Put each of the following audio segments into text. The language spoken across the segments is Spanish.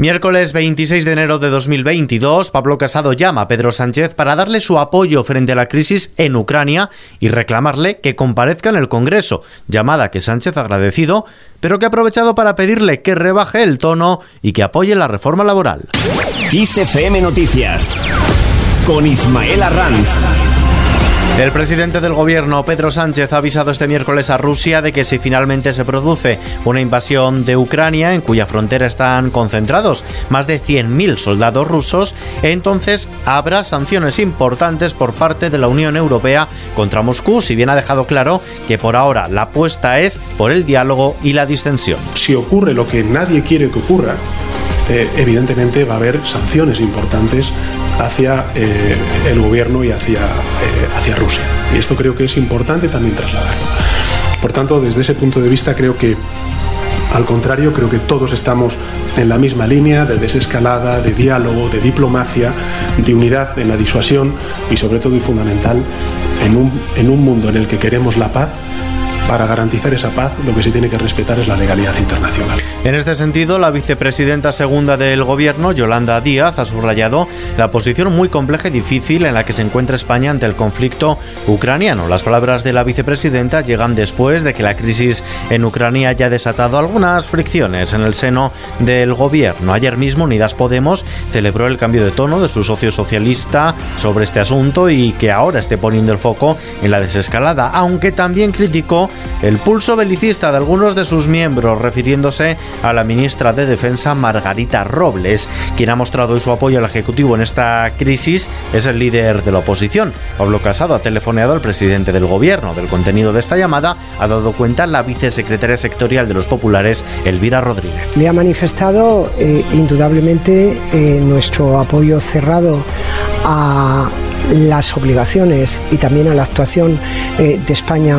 Miércoles 26 de enero de 2022, Pablo Casado llama a Pedro Sánchez para darle su apoyo frente a la crisis en Ucrania y reclamarle que comparezca en el Congreso, llamada que Sánchez ha agradecido, pero que ha aprovechado para pedirle que rebaje el tono y que apoye la reforma laboral. Noticias con Ismael Arranz. El presidente del gobierno, Pedro Sánchez, ha avisado este miércoles a Rusia de que si finalmente se produce una invasión de Ucrania, en cuya frontera están concentrados más de 100.000 soldados rusos, entonces habrá sanciones importantes por parte de la Unión Europea contra Moscú, si bien ha dejado claro que por ahora la apuesta es por el diálogo y la distensión. Si ocurre lo que nadie quiere que ocurra, eh, evidentemente va a haber sanciones importantes hacia eh, el gobierno y hacia, eh, hacia Rusia. Y esto creo que es importante también trasladarlo. Por tanto, desde ese punto de vista creo que al contrario, creo que todos estamos en la misma línea de desescalada, de diálogo, de diplomacia, de unidad en la disuasión y sobre todo y fundamental en un, en un mundo en el que queremos la paz para garantizar esa paz, lo que se tiene que respetar es la legalidad internacional. En este sentido, la vicepresidenta segunda del Gobierno, Yolanda Díaz, ha subrayado la posición muy compleja y difícil en la que se encuentra España ante el conflicto ucraniano. Las palabras de la vicepresidenta llegan después de que la crisis en Ucrania haya desatado algunas fricciones en el seno del Gobierno. Ayer mismo, Unidas Podemos celebró el cambio de tono de su socio socialista sobre este asunto y que ahora esté poniendo el foco en la desescalada, aunque también criticó el pulso belicista de algunos de sus miembros, refiriéndose a la ministra de Defensa Margarita Robles. Quien ha mostrado su apoyo al Ejecutivo en esta crisis es el líder de la oposición. Pablo Casado ha telefoneado al presidente del Gobierno. Del contenido de esta llamada ha dado cuenta la vicesecretaria sectorial de los populares, Elvira Rodríguez. Le ha manifestado eh, indudablemente eh, nuestro apoyo cerrado a las obligaciones y también a la actuación eh, de España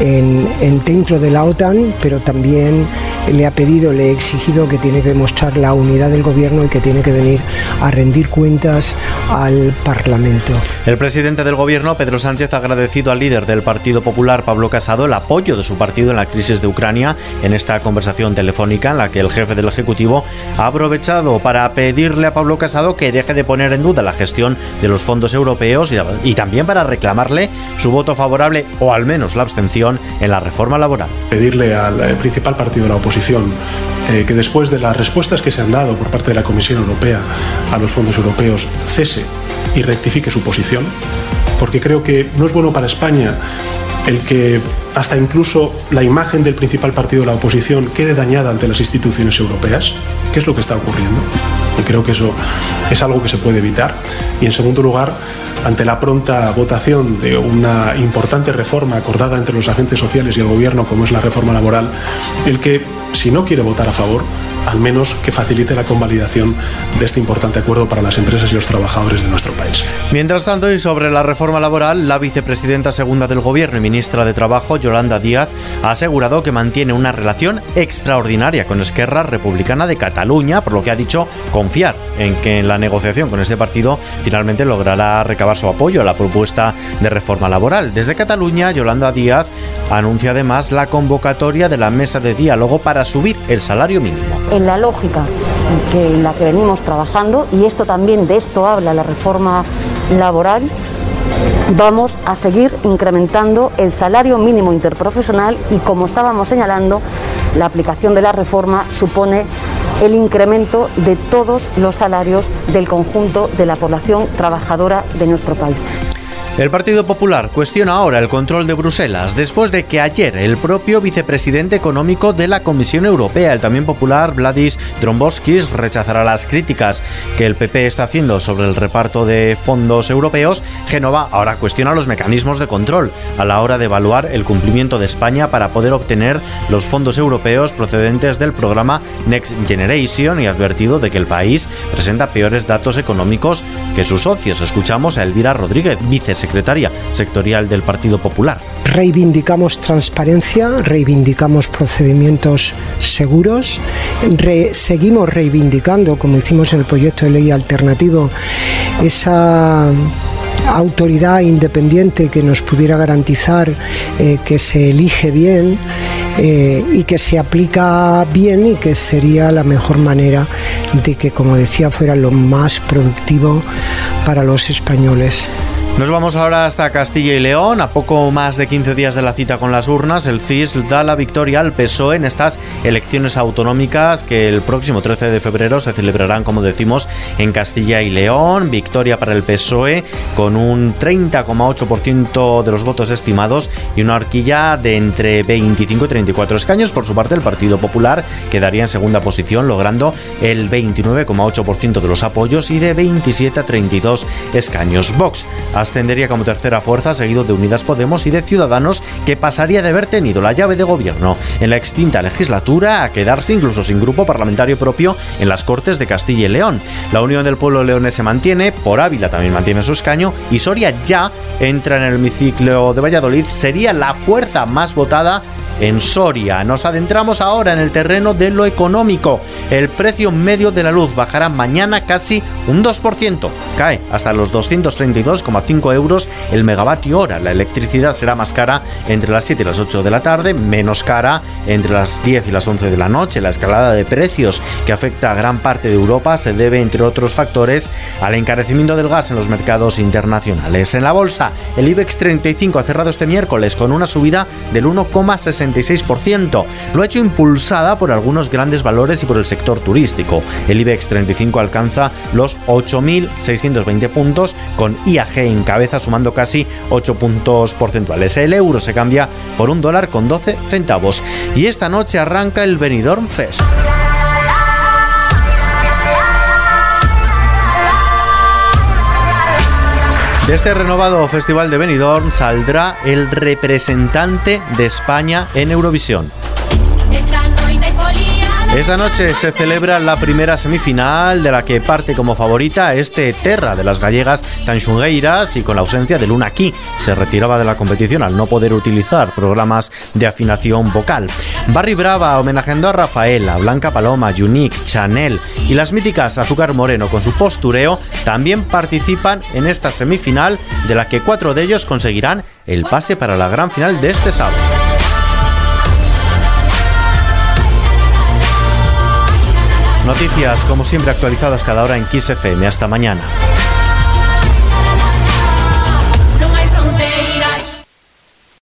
en, dentro de la OTAN, pero también le ha pedido, le ha exigido que tiene que demostrar la unidad del gobierno y que tiene que venir a rendir cuentas al Parlamento. El presidente del gobierno, Pedro Sánchez, ha agradecido al líder del Partido Popular, Pablo Casado, el apoyo de su partido en la crisis de Ucrania en esta conversación telefónica en la que el jefe del Ejecutivo ha aprovechado para pedirle a Pablo Casado que deje de poner en duda la gestión de los fondos europeos y también para reclamarle su voto favorable o al menos la abstención en la reforma laboral. Pedirle al eh, principal partido de la oposición eh, que después de las respuestas que se han dado por parte de la Comisión Europea a los fondos europeos cese y rectifique su posición, porque creo que no es bueno para España el que hasta incluso la imagen del principal partido de la oposición quede dañada ante las instituciones europeas, ¿Qué es lo que está ocurriendo. Y creo que eso es algo que se puede evitar. Y en segundo lugar, ante la pronta votación de una importante reforma acordada entre los agentes sociales y el gobierno, como es la reforma laboral, el que si no quiere votar a favor, al menos que facilite la convalidación de este importante acuerdo para las empresas y los trabajadores de nuestro país. Mientras tanto, y sobre la reforma laboral, la vicepresidenta segunda del Gobierno y ministra de Trabajo, Yolanda Díaz, ha asegurado que mantiene una relación extraordinaria con Esquerra Republicana de Cataluña, por lo que ha dicho confiar en que en la negociación con este partido finalmente logrará recabar su apoyo a la propuesta de reforma laboral. Desde Cataluña, Yolanda Díaz anuncia además la convocatoria de la mesa de diálogo para subir el salario mínimo en la lógica en la que venimos trabajando, y esto también de esto habla la reforma laboral, vamos a seguir incrementando el salario mínimo interprofesional y como estábamos señalando, la aplicación de la reforma supone el incremento de todos los salarios del conjunto de la población trabajadora de nuestro país. El Partido Popular cuestiona ahora el control de Bruselas después de que ayer el propio vicepresidente económico de la Comisión Europea, el también popular Vladis Dromboskis, rechazará las críticas que el PP está haciendo sobre el reparto de fondos europeos. Génova ahora cuestiona los mecanismos de control a la hora de evaluar el cumplimiento de España para poder obtener los fondos europeos procedentes del programa Next Generation y ha advertido de que el país presenta peores datos económicos que sus socios. Escuchamos a Elvira Rodríguez, vicesecretaria secretaria sectorial del Partido Popular. Reivindicamos transparencia, reivindicamos procedimientos seguros, seguimos reivindicando, como hicimos en el proyecto de ley alternativo, esa autoridad independiente que nos pudiera garantizar eh, que se elige bien eh, y que se aplica bien y que sería la mejor manera de que, como decía, fuera lo más productivo para los españoles. Nos vamos ahora hasta Castilla y León. A poco más de 15 días de la cita con las urnas, el CIS da la victoria al PSOE en estas elecciones autonómicas que el próximo 13 de febrero se celebrarán, como decimos, en Castilla y León. Victoria para el PSOE con un 30,8% de los votos estimados y una horquilla de entre 25 y 34 escaños. Por su parte, el Partido Popular quedaría en segunda posición, logrando el 29,8% de los apoyos y de 27 a 32 escaños. Vox ascendería como tercera fuerza, seguido de Unidas Podemos y de Ciudadanos, que pasaría de haber tenido la llave de gobierno en la extinta legislatura a quedarse incluso sin grupo parlamentario propio en las Cortes de Castilla y León. La Unión del Pueblo Leones se mantiene, por Ávila también mantiene su escaño y Soria ya entra en el hemiciclo de Valladolid, sería la fuerza más votada en Soria. Nos adentramos ahora en el terreno de lo económico. El precio medio de la luz bajará mañana casi un 2%. Cae hasta los 232,5 euros el megavatio hora. La electricidad será más cara entre las 7 y las 8 de la tarde, menos cara entre las 10 y las 11 de la noche. La escalada de precios que afecta a gran parte de Europa se debe, entre otros factores, al encarecimiento del gas en los mercados internacionales. En la bolsa, el IBEX 35 ha cerrado este miércoles con una subida del 1,60 lo ha hecho impulsada por algunos grandes valores y por el sector turístico. El IBEX 35 alcanza los 8.620 puntos, con IAG en cabeza sumando casi 8 puntos porcentuales. El euro se cambia por un dólar con 12 centavos. Y esta noche arranca el Benidorm Fest. De este renovado Festival de Benidorm saldrá el representante de España en Eurovisión. Esta noche se celebra la primera semifinal de la que parte como favorita este Terra de las gallegas Tanxungueiras y con la ausencia de Luna Key. Se retiraba de la competición al no poder utilizar programas de afinación vocal. Barry Brava homenajeando a Rafaela, Blanca Paloma, Unique, Chanel y las míticas Azúcar Moreno con su postureo también participan en esta semifinal de la que cuatro de ellos conseguirán el pase para la gran final de este sábado. Noticias, como siempre, actualizadas cada hora en XFM. Hasta mañana.